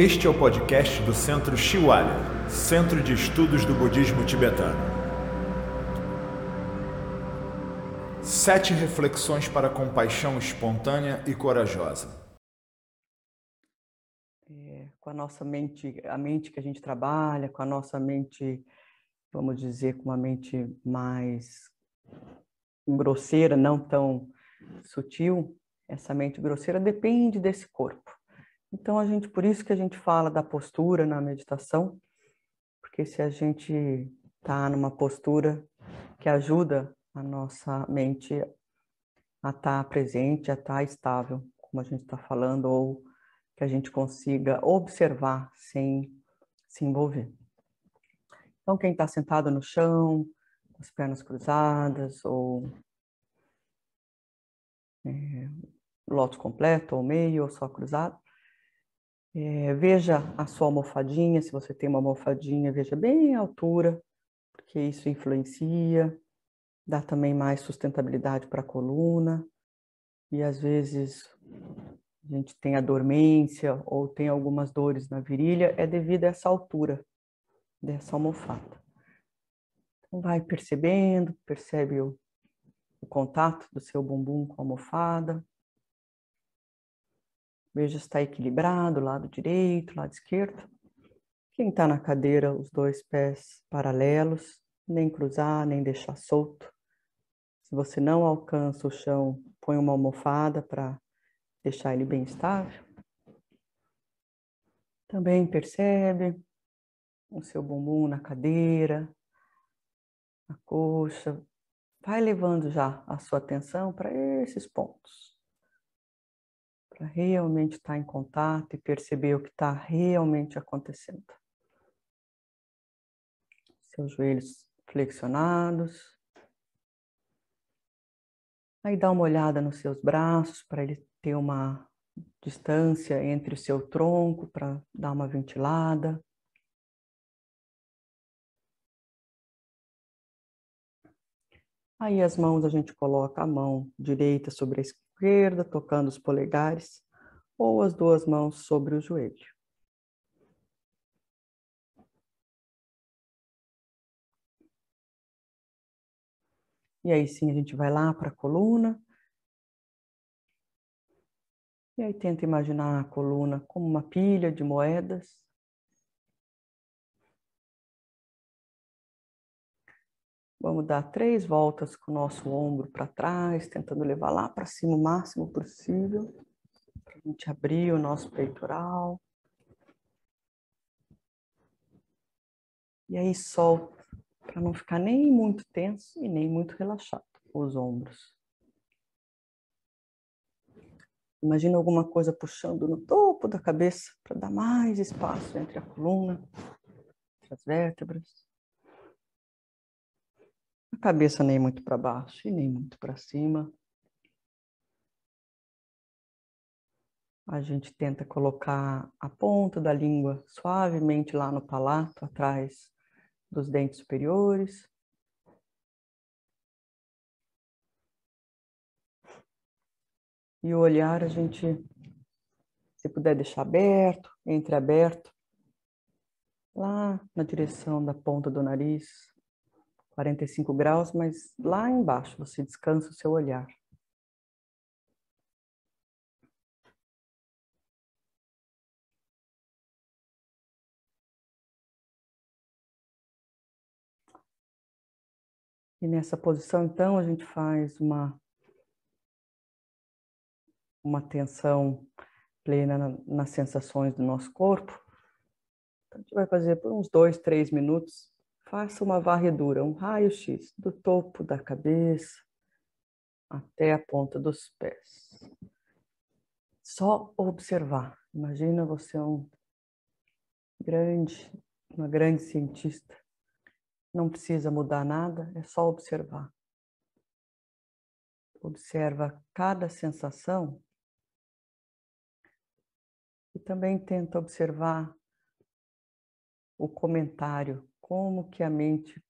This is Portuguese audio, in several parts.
Este é o podcast do Centro Shiwalya, Centro de Estudos do Budismo Tibetano. Sete reflexões para compaixão espontânea e corajosa. É, com a nossa mente, a mente que a gente trabalha, com a nossa mente, vamos dizer, com uma mente mais grosseira, não tão sutil, essa mente grosseira depende desse corpo. Então a gente, por isso que a gente fala da postura na meditação, porque se a gente está numa postura que ajuda a nossa mente a estar tá presente, a estar tá estável, como a gente está falando, ou que a gente consiga observar sem se envolver. Então, quem está sentado no chão, com as pernas cruzadas, ou é, lótus completo, ou meio, ou só cruzado, é, veja a sua almofadinha, se você tem uma almofadinha, veja bem a altura, porque isso influencia, dá também mais sustentabilidade para a coluna, e às vezes a gente tem a dormência ou tem algumas dores na virilha, é devido a essa altura dessa almofada. Então vai percebendo, percebe o, o contato do seu bumbum com a almofada, Veja se está equilibrado, lado direito, lado esquerdo. Quem está na cadeira, os dois pés paralelos, nem cruzar, nem deixar solto. Se você não alcança o chão, põe uma almofada para deixar ele bem estável. Também percebe o seu bumbum na cadeira, a coxa. Vai levando já a sua atenção para esses pontos para realmente estar em contato e perceber o que está realmente acontecendo. Seus joelhos flexionados. Aí dá uma olhada nos seus braços para ele ter uma distância entre o seu tronco para dar uma ventilada. Aí as mãos a gente coloca a mão direita sobre a esquerda, tocando os polegares, ou as duas mãos sobre o joelho. E aí sim a gente vai lá para a coluna. E aí tenta imaginar a coluna como uma pilha de moedas. Vamos dar três voltas com o nosso ombro para trás, tentando levar lá para cima o máximo possível, para a gente abrir o nosso peitoral. E aí solta, para não ficar nem muito tenso e nem muito relaxado os ombros. Imagina alguma coisa puxando no topo da cabeça para dar mais espaço entre a coluna, entre as vértebras. Cabeça nem muito para baixo e nem muito para cima. A gente tenta colocar a ponta da língua suavemente lá no palato, atrás dos dentes superiores. E o olhar a gente, se puder deixar aberto, entreaberto, lá na direção da ponta do nariz. 45 graus, mas lá embaixo você descansa o seu olhar. E nessa posição, então, a gente faz uma, uma atenção plena na, nas sensações do nosso corpo. Então, a gente vai fazer por uns dois, três minutos Faça uma varredura, um raio-x do topo da cabeça até a ponta dos pés. Só observar. Imagina você um grande, uma grande cientista. Não precisa mudar nada, é só observar. Observa cada sensação e também tenta observar o comentário como que a mente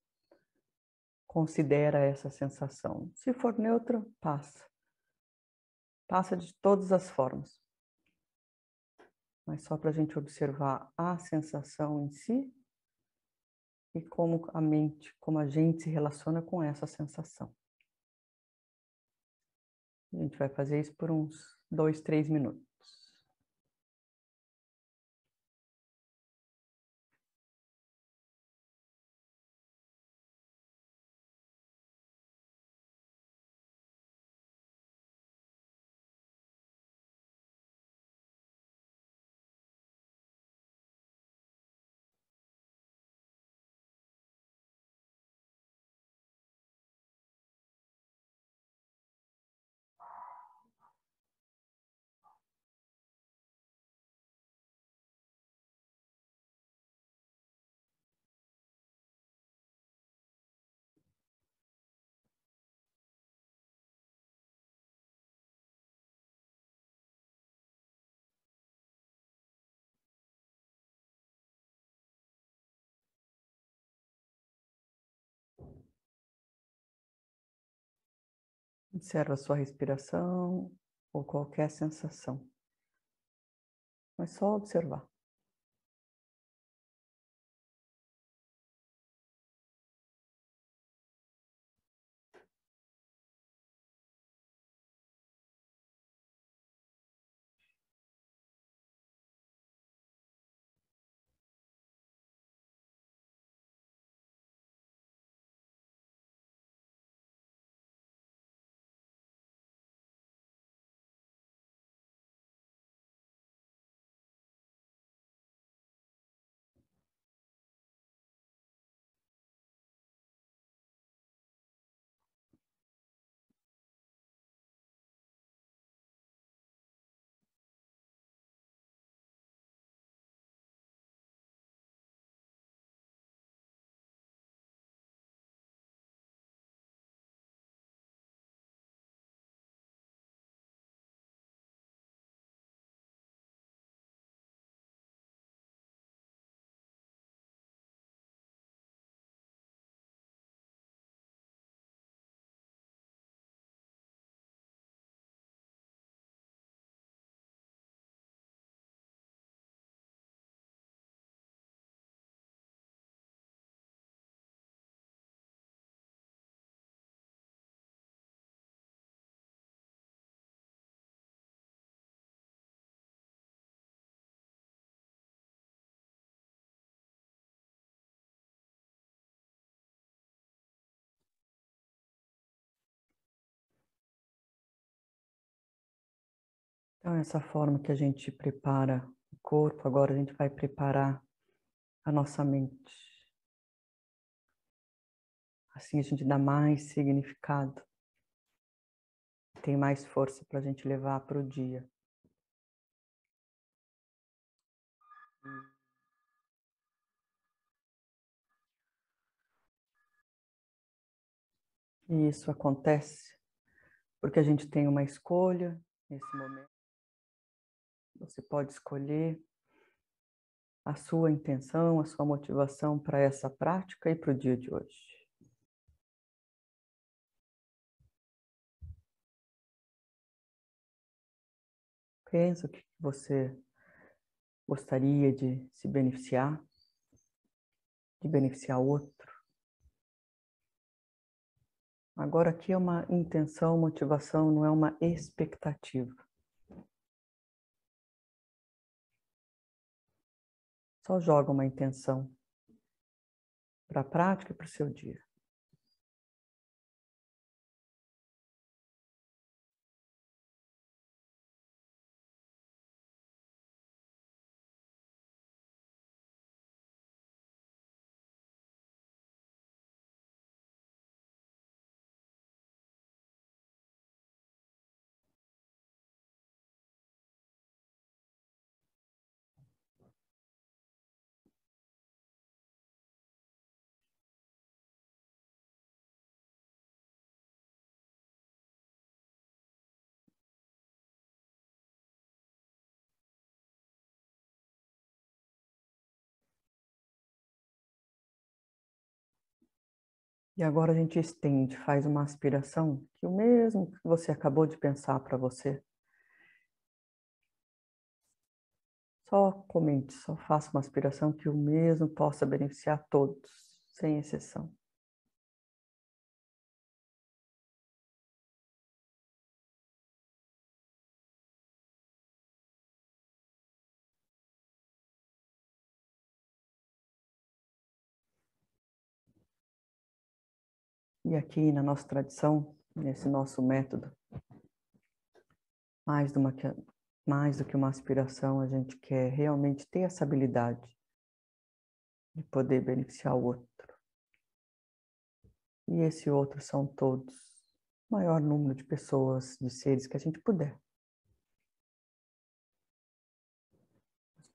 considera essa sensação. Se for neutra, passa. Passa de todas as formas. mas só para a gente observar a sensação em si e como a mente, como a gente se relaciona com essa sensação. A gente vai fazer isso por uns dois, três minutos. Observa a sua respiração ou qualquer sensação. Mas só observar. Então, essa forma que a gente prepara o corpo, agora a gente vai preparar a nossa mente. Assim a gente dá mais significado, tem mais força para a gente levar para o dia. E isso acontece porque a gente tem uma escolha nesse momento. Você pode escolher a sua intenção, a sua motivação para essa prática e para o dia de hoje. Pensa o que você gostaria de se beneficiar, de beneficiar outro. Agora aqui é uma intenção, motivação, não é uma expectativa. Só joga uma intenção para a prática e para o seu dia. E agora a gente estende, faz uma aspiração, que o mesmo que você acabou de pensar para você, Só comente, só faça uma aspiração que o mesmo possa beneficiar todos, sem exceção. E aqui na nossa tradição, nesse nosso método, mais, uma, mais do que uma aspiração, a gente quer realmente ter essa habilidade de poder beneficiar o outro. E esse outro são todos, o maior número de pessoas, de seres que a gente puder.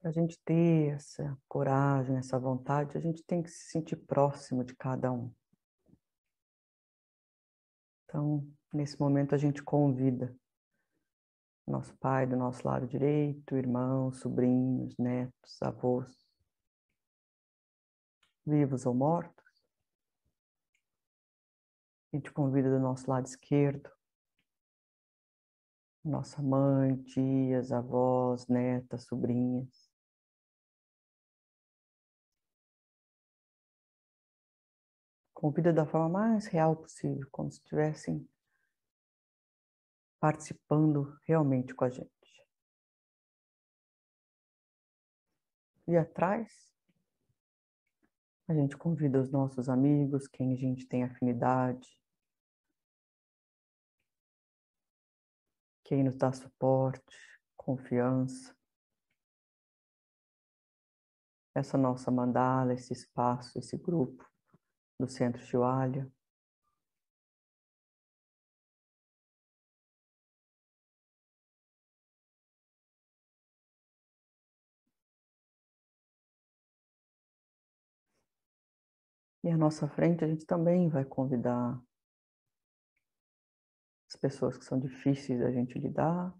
Para a gente ter essa coragem, essa vontade, a gente tem que se sentir próximo de cada um. Então, nesse momento, a gente convida nosso pai do nosso lado direito, irmãos, sobrinhos, netos, avós, vivos ou mortos. A gente convida do nosso lado esquerdo, nossa mãe, tias, avós, netas, sobrinhas. Convida da forma mais real possível, como se estivessem participando realmente com a gente. E atrás, a gente convida os nossos amigos, quem a gente tem afinidade, quem nos dá suporte, confiança. Essa nossa mandala, esse espaço, esse grupo do Centro Chihuahua. E à nossa frente a gente também vai convidar as pessoas que são difíceis da gente lidar,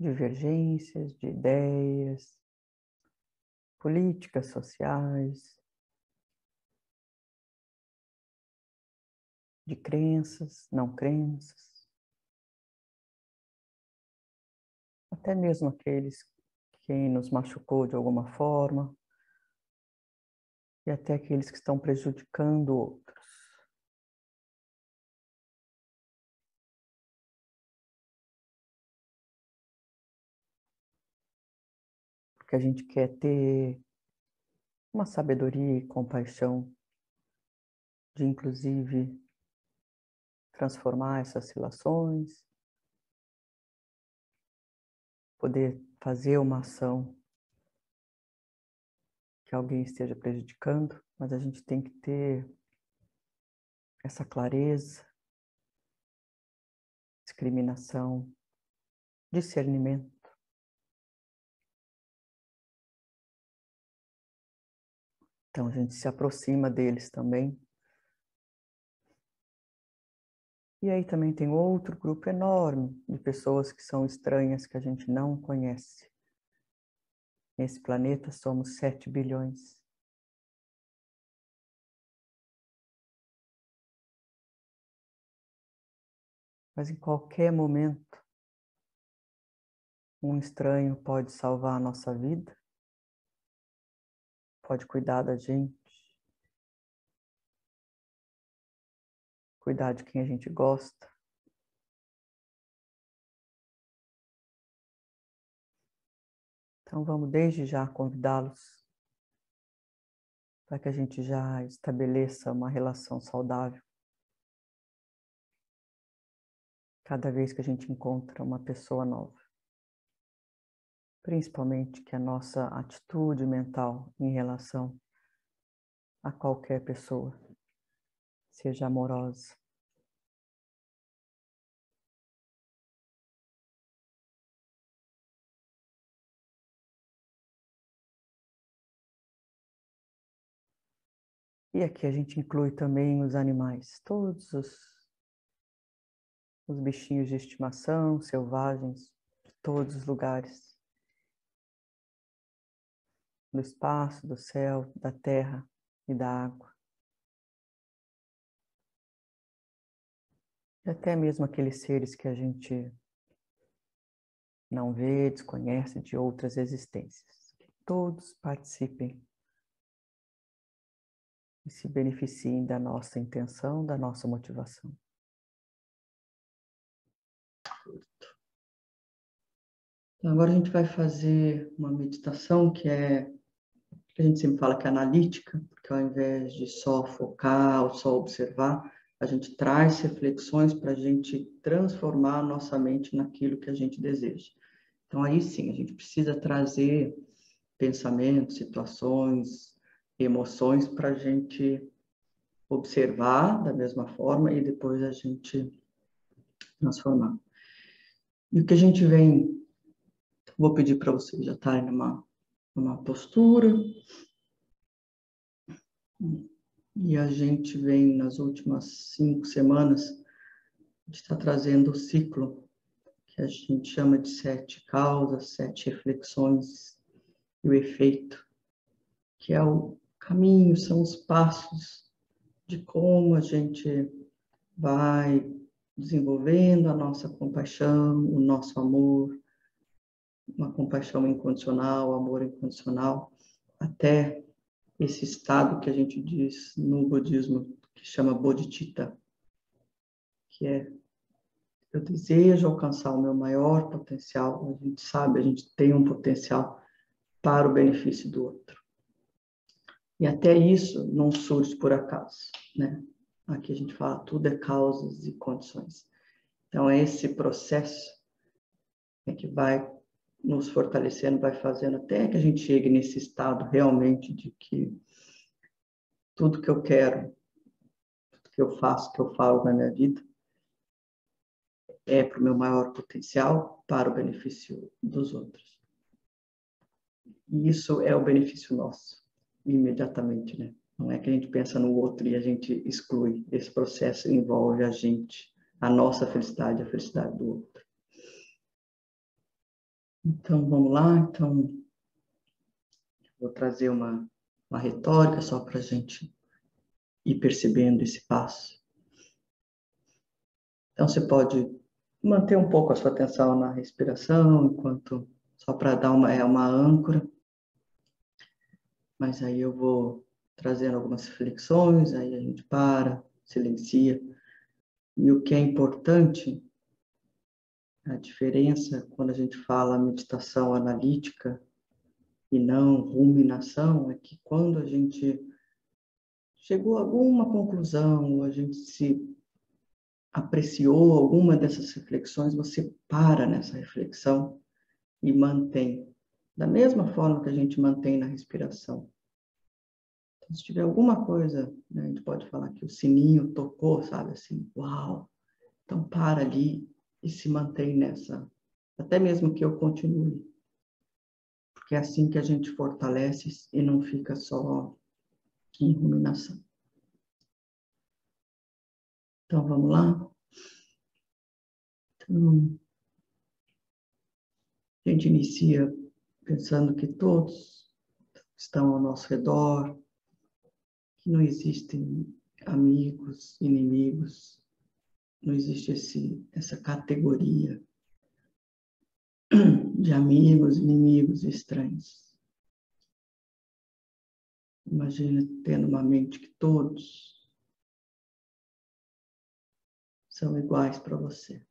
divergências de ideias, políticas sociais, de crenças, não crenças, até mesmo aqueles quem nos machucou de alguma forma e até aqueles que estão prejudicando outros. Porque a gente quer ter uma sabedoria e compaixão de, inclusive, transformar essas relações, poder fazer uma ação que alguém esteja prejudicando, mas a gente tem que ter essa clareza, discriminação, discernimento. Então a gente se aproxima deles também E aí também tem outro grupo enorme de pessoas que são estranhas, que a gente não conhece. Nesse planeta somos 7 bilhões. Mas em qualquer momento, um estranho pode salvar a nossa vida, pode cuidar da gente, cuidar de quem a gente gosta. Então vamos desde já convidá-los para que a gente já estabeleça uma relação saudável. Cada vez que a gente encontra uma pessoa nova. Principalmente que a nossa atitude mental em relação a qualquer pessoa seja amorosa. E aqui a gente inclui também os animais, todos os, os bichinhos de estimação, selvagens, de todos os lugares. Do espaço, do céu, da terra e da água. E até mesmo aqueles seres que a gente não vê, desconhece de outras existências. Que todos participem e se beneficiem da nossa intenção, da nossa motivação. Então, agora a gente vai fazer uma meditação que é, a gente sempre fala que é analítica, porque ao invés de só focar ou só observar, a gente traz reflexões para a gente transformar a nossa mente naquilo que a gente deseja. Então, aí sim, a gente precisa trazer pensamentos, situações, emoções para a gente observar da mesma forma e depois a gente transformar. E o que a gente vem, vou pedir para vocês já estarem numa, numa postura. E a gente vem nas últimas cinco semanas, está trazendo o ciclo que a gente chama de sete causas, sete reflexões e o efeito, que é o caminho, são os passos de como a gente vai desenvolvendo a nossa compaixão, o nosso amor, uma compaixão incondicional, amor incondicional, até esse estado que a gente diz no budismo, que chama bodhicitta, que é eu desejo alcançar o meu maior potencial, a gente sabe, a gente tem um potencial para o benefício do outro. E até isso não surge por acaso, né? Aqui a gente fala tudo é causas e condições. Então, é esse processo é que vai nos fortalecendo, vai fazendo até que a gente chegue nesse estado realmente de que tudo que eu quero, tudo que eu faço, que eu falo na minha vida, é para o meu maior potencial, para o benefício dos outros. E isso é o benefício nosso, imediatamente, né? Não é que a gente pensa no outro e a gente exclui. Esse processo envolve a gente, a nossa felicidade, a felicidade do outro. Então, vamos lá. Então, vou trazer uma, uma retórica só para a gente ir percebendo esse passo. Então, você pode manter um pouco a sua atenção na respiração, enquanto só para dar uma, é uma âncora. Mas aí eu vou trazendo algumas reflexões, aí a gente para, silencia. E o que é importante a diferença quando a gente fala meditação analítica e não ruminação é que quando a gente chegou a alguma conclusão, a gente se apreciou alguma dessas reflexões, você para nessa reflexão e mantém da mesma forma que a gente mantém na respiração. Então, se tiver alguma coisa, né, a gente pode falar que o sininho tocou, sabe assim, uau. Então para ali e se mantém nessa, até mesmo que eu continue. Porque é assim que a gente fortalece e não fica só em ruminação. Então vamos lá? Então, a gente inicia pensando que todos estão ao nosso redor, que não existem amigos, inimigos, não existe esse, essa categoria de amigos, inimigos e estranhos. Imagina tendo uma mente que todos são iguais para você.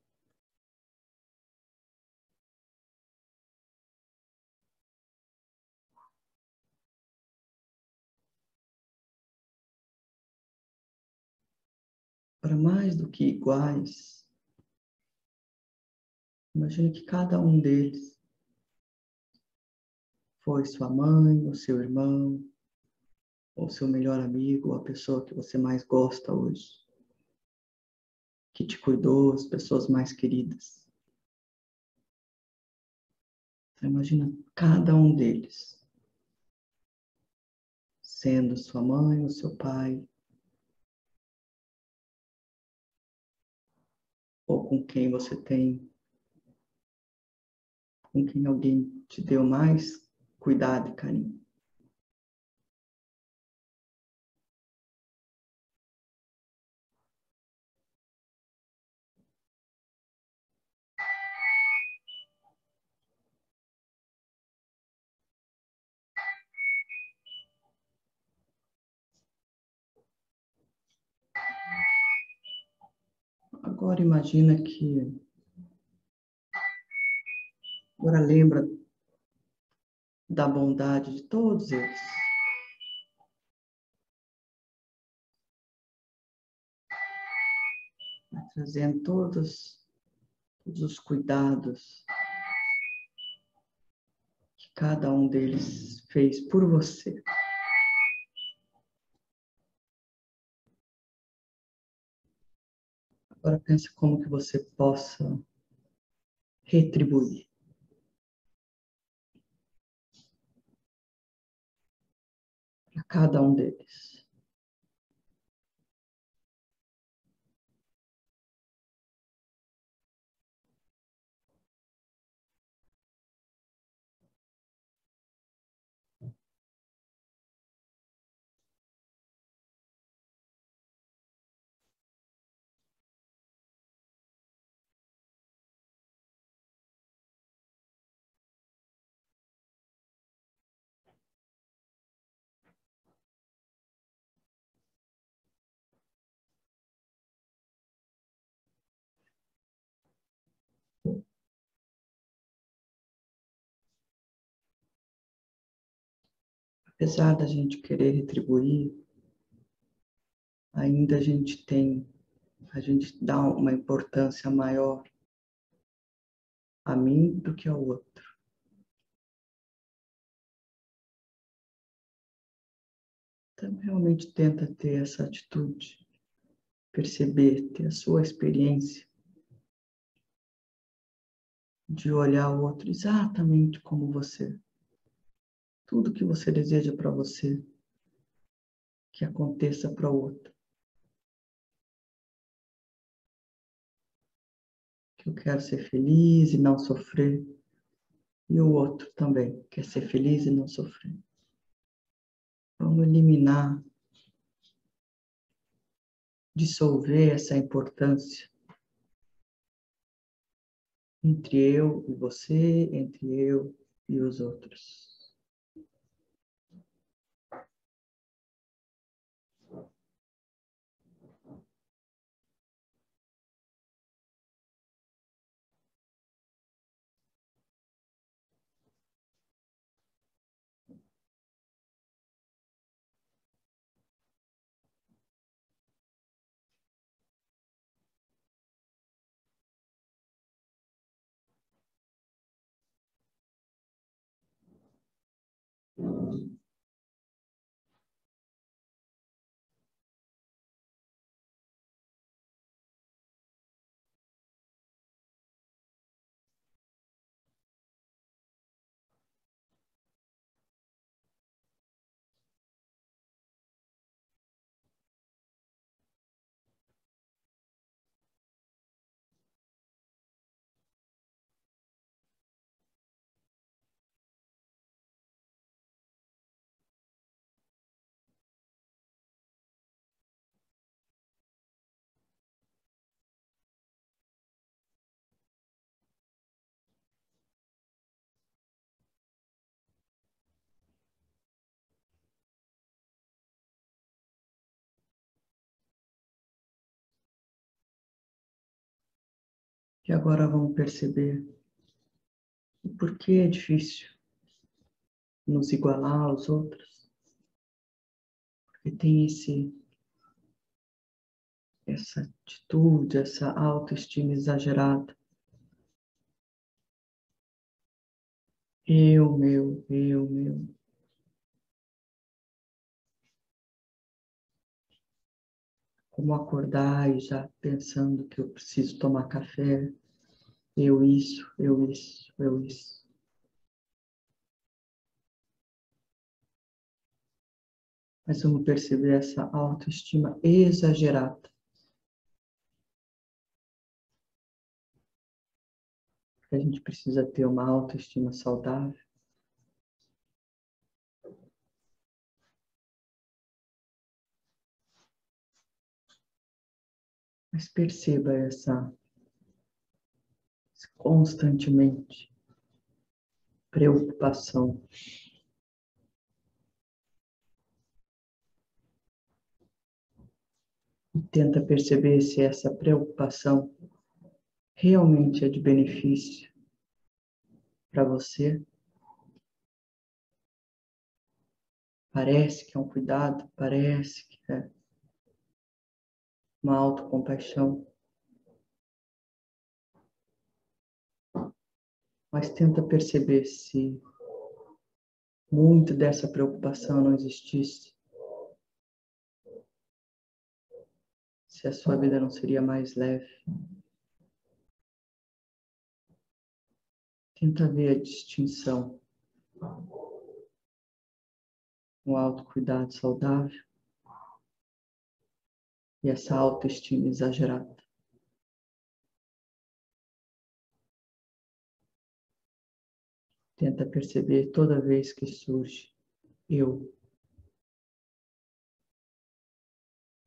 Para mais do que iguais. Imagine que cada um deles foi sua mãe, ou seu irmão, ou seu melhor amigo, ou a pessoa que você mais gosta hoje, que te cuidou, as pessoas mais queridas. Imagina cada um deles sendo sua mãe ou seu pai, ou com quem você tem, com quem alguém te deu mais cuidado e carinho. Agora imagina que agora lembra da bondade de todos eles. Vai trazendo todos, todos os cuidados que cada um deles fez por você. Agora pensa como que você possa retribuir. Para cada um deles. Apesar da gente querer retribuir, ainda a gente tem, a gente dá uma importância maior a mim do que ao outro. Então, realmente tenta ter essa atitude, perceber, ter a sua experiência de olhar o outro exatamente como você tudo que você deseja para você que aconteça para o outro. Que eu quero ser feliz e não sofrer. E o outro também quer ser feliz e não sofrer. Vamos eliminar, dissolver essa importância entre eu e você, entre eu e os outros. E agora vamos perceber o porquê é difícil nos igualar aos outros. Porque tem esse essa atitude, essa autoestima exagerada. Eu, meu, eu, meu. Como acordar e já pensando que eu preciso tomar café, eu isso, eu isso, eu isso. Mas vamos perceber essa autoestima exagerada. A gente precisa ter uma autoestima saudável. Mas perceba essa constantemente preocupação. E tenta perceber se essa preocupação realmente é de benefício para você. Parece que é um cuidado, parece que é uma autocompaixão. Mas tenta perceber se muito dessa preocupação não existisse. Se a sua vida não seria mais leve. Tenta ver a distinção. Um autocuidado saudável e essa autoestima exagerada. Tenta perceber toda vez que surge eu.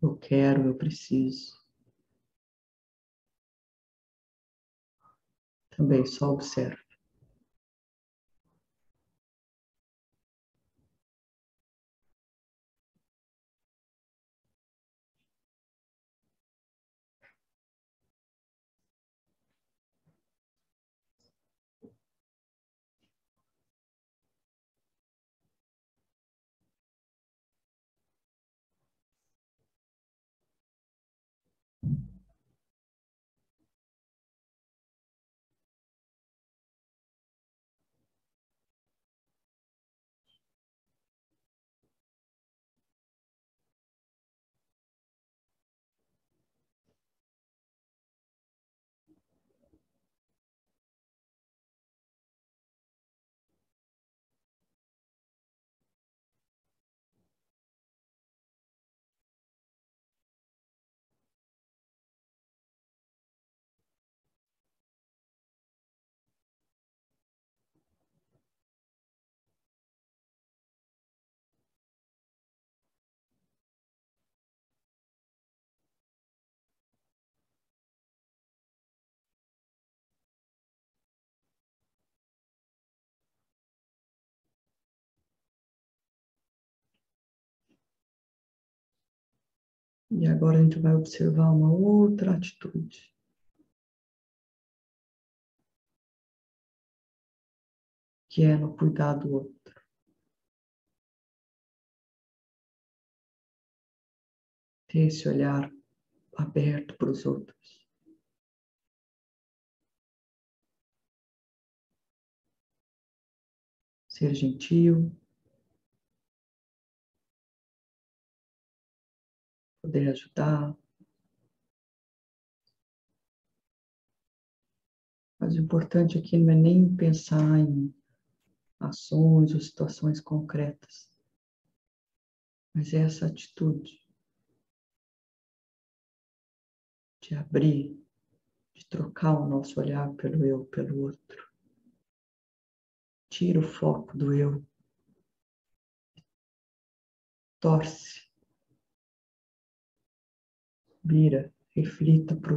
Eu quero, eu preciso. Também só observe. E agora a gente vai observar uma outra atitude. Que é no cuidar do outro. Ter esse olhar aberto para os outros. Ser gentil, poder ajudar. Mas o importante aqui não é nem pensar em ações ou situações concretas, mas é essa atitude de abrir, de trocar o nosso olhar pelo eu, pelo outro. Tira o foco do eu, torce vira, reflita para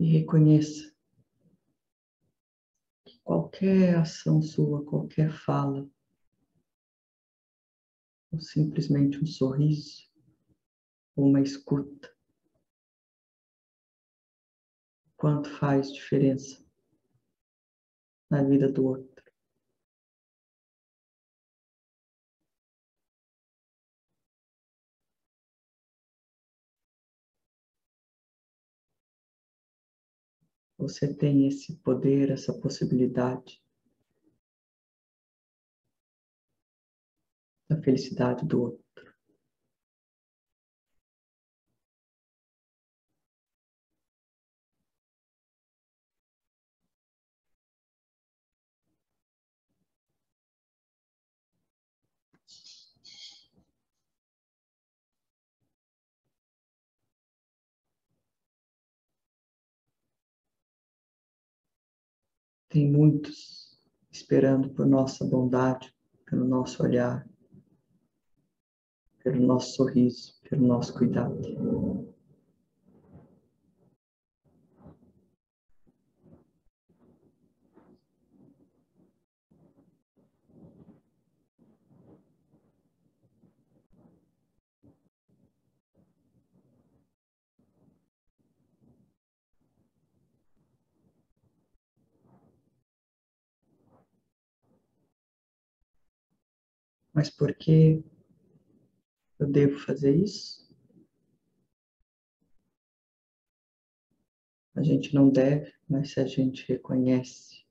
e reconheça que qualquer ação sua, qualquer fala, ou simplesmente um sorriso, ou uma escuta, quanto faz diferença na vida do outro. Você tem esse poder, essa possibilidade da felicidade do outro. Tem muitos esperando por nossa bondade, pelo nosso olhar, pelo nosso sorriso, pelo nosso cuidado. Mas por que eu devo fazer isso? A gente não deve, mas se a gente reconhece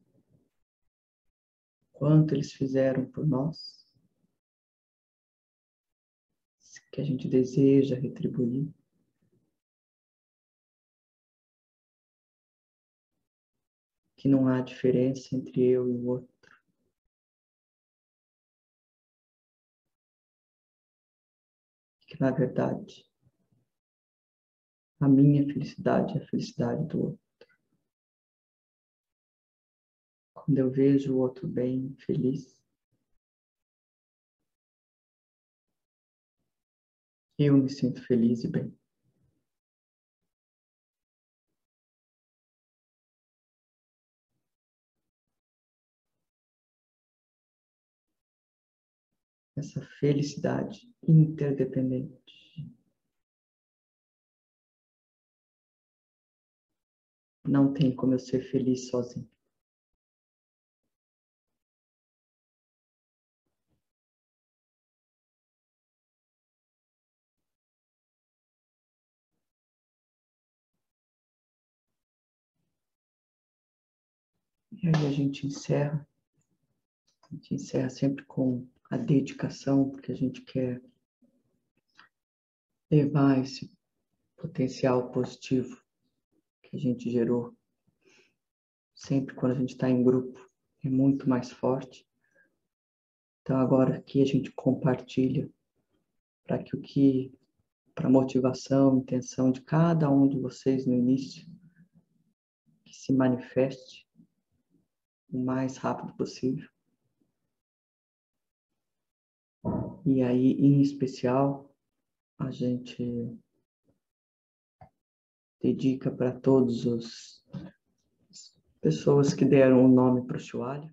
quanto eles fizeram por nós, que a gente deseja retribuir, que não há diferença entre eu e o outro. Na verdade, a minha felicidade é a felicidade do outro. Quando eu vejo o outro bem, feliz, eu me sinto feliz e bem. Essa felicidade interdependente. Não tem como eu ser feliz sozinho. E aí a gente encerra. A gente encerra sempre com a dedicação, porque a gente quer levar esse potencial positivo que a gente gerou. Sempre quando a gente está em grupo, é muito mais forte. Então, agora aqui a gente compartilha para que o que, para a motivação, intenção de cada um de vocês no início, que se manifeste o mais rápido possível. E aí, em especial, a gente dedica para todos os pessoas que deram o nome para o Shualha.